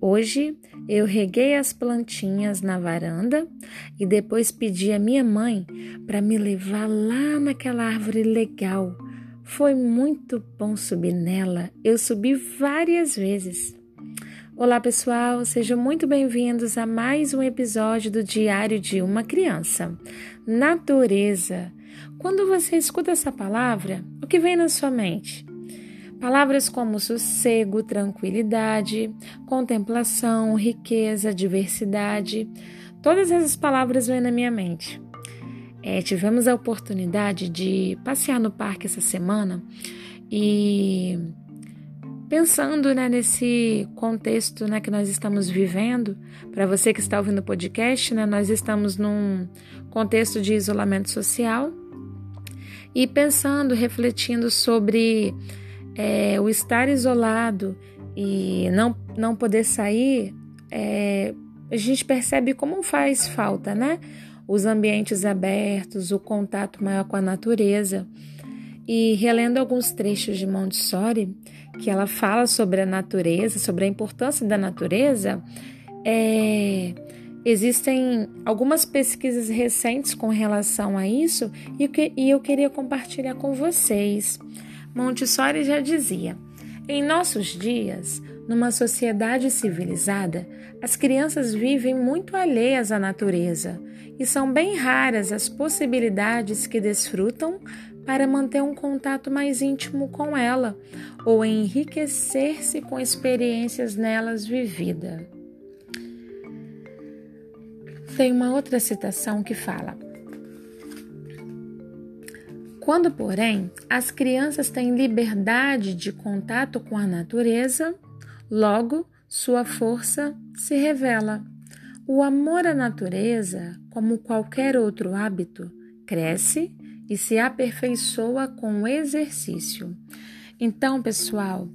Hoje eu reguei as plantinhas na varanda e depois pedi à minha mãe para me levar lá naquela árvore legal. Foi muito bom subir nela. Eu subi várias vezes. Olá, pessoal, sejam muito bem-vindos a mais um episódio do Diário de uma Criança. Natureza. Quando você escuta essa palavra, o que vem na sua mente? Palavras como sossego, tranquilidade, contemplação, riqueza, diversidade, todas essas palavras vêm na minha mente. É, tivemos a oportunidade de passear no parque essa semana e pensando né, nesse contexto né, que nós estamos vivendo, para você que está ouvindo o podcast, né, nós estamos num contexto de isolamento social e pensando, refletindo sobre é, o estar isolado e não, não poder sair, é, a gente percebe como faz falta, né? Os ambientes abertos, o contato maior com a natureza. E relendo alguns trechos de Montessori, que ela fala sobre a natureza, sobre a importância da natureza, é, existem algumas pesquisas recentes com relação a isso e, que, e eu queria compartilhar com vocês. Montessori já dizia: em nossos dias, numa sociedade civilizada, as crianças vivem muito alheias à natureza e são bem raras as possibilidades que desfrutam para manter um contato mais íntimo com ela ou enriquecer-se com experiências nelas vividas. Tem uma outra citação que fala: Quando, porém, as crianças têm liberdade de contato com a natureza, logo sua força se revela. O amor à natureza, como qualquer outro hábito, cresce e se aperfeiçoa com o exercício. Então, pessoal,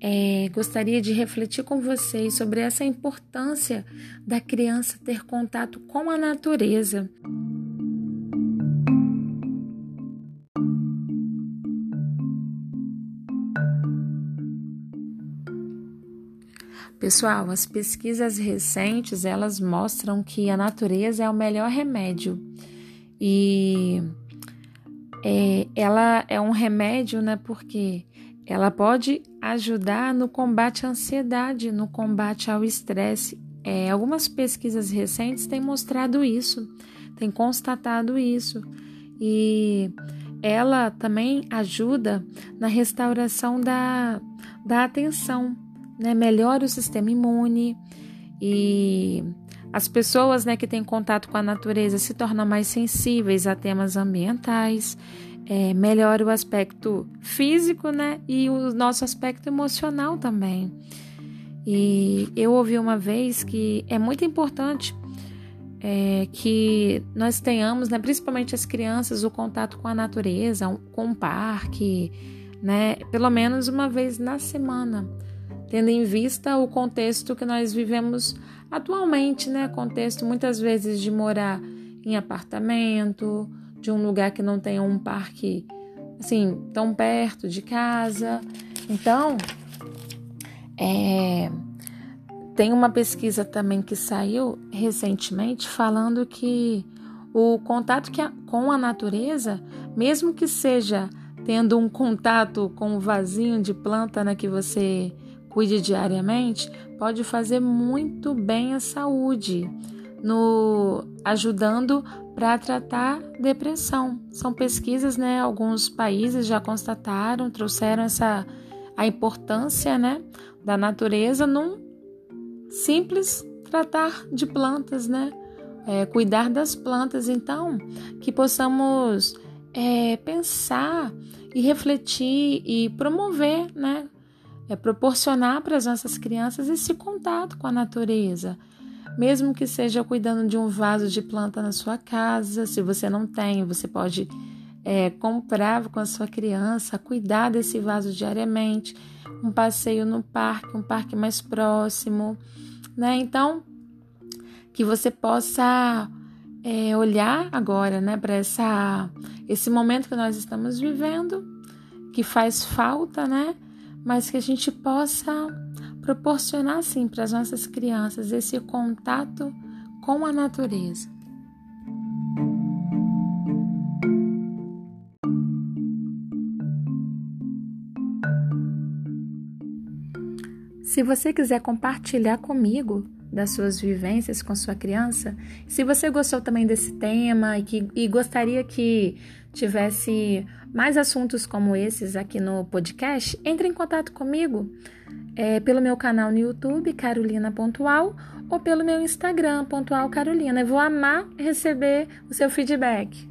é, gostaria de refletir com vocês sobre essa importância da criança ter contato com a natureza. Pessoal, as pesquisas recentes elas mostram que a natureza é o melhor remédio e é, ela é um remédio, né? Porque ela pode ajudar no combate à ansiedade, no combate ao estresse. É, algumas pesquisas recentes têm mostrado isso, têm constatado isso. E ela também ajuda na restauração da, da atenção, né? melhora o sistema imune e as pessoas né, que têm contato com a natureza se tornam mais sensíveis a temas ambientais, é, melhora o aspecto físico né, e o nosso aspecto emocional também. E eu ouvi uma vez que é muito importante é, que nós tenhamos, né, principalmente as crianças, o contato com a natureza, com o parque, né, pelo menos uma vez na semana, tendo em vista o contexto que nós vivemos atualmente, né? Contexto muitas vezes de morar em apartamento, de um lugar que não tenha um parque assim tão perto de casa. Então, é, tem uma pesquisa também que saiu recentemente falando que o contato que a, com a natureza, mesmo que seja tendo um contato com o vasinho de planta né, que você cuide diariamente, pode fazer muito bem à saúde, no ajudando para tratar depressão. São pesquisas, né? Alguns países já constataram, trouxeram essa a importância, né, da natureza num simples tratar de plantas, né? É, cuidar das plantas, então que possamos é, pensar e refletir e promover, né, é proporcionar para as nossas crianças esse contato com a natureza. Mesmo que seja cuidando de um vaso de planta na sua casa, se você não tem, você pode é, comprar com a sua criança, cuidar desse vaso diariamente, um passeio no parque, um parque mais próximo, né? Então, que você possa é, olhar agora, né, para essa esse momento que nós estamos vivendo, que faz falta, né? Mas que a gente possa proporcionar sim para as nossas crianças esse contato com a natureza. Se você quiser compartilhar comigo das suas vivências com sua criança, se você gostou também desse tema e, que, e gostaria que tivesse mais assuntos como esses aqui no podcast, entre em contato comigo é, pelo meu canal no YouTube, Carolina Pontual, ou pelo meu Instagram, Pontual Carolina. Eu vou amar receber o seu feedback.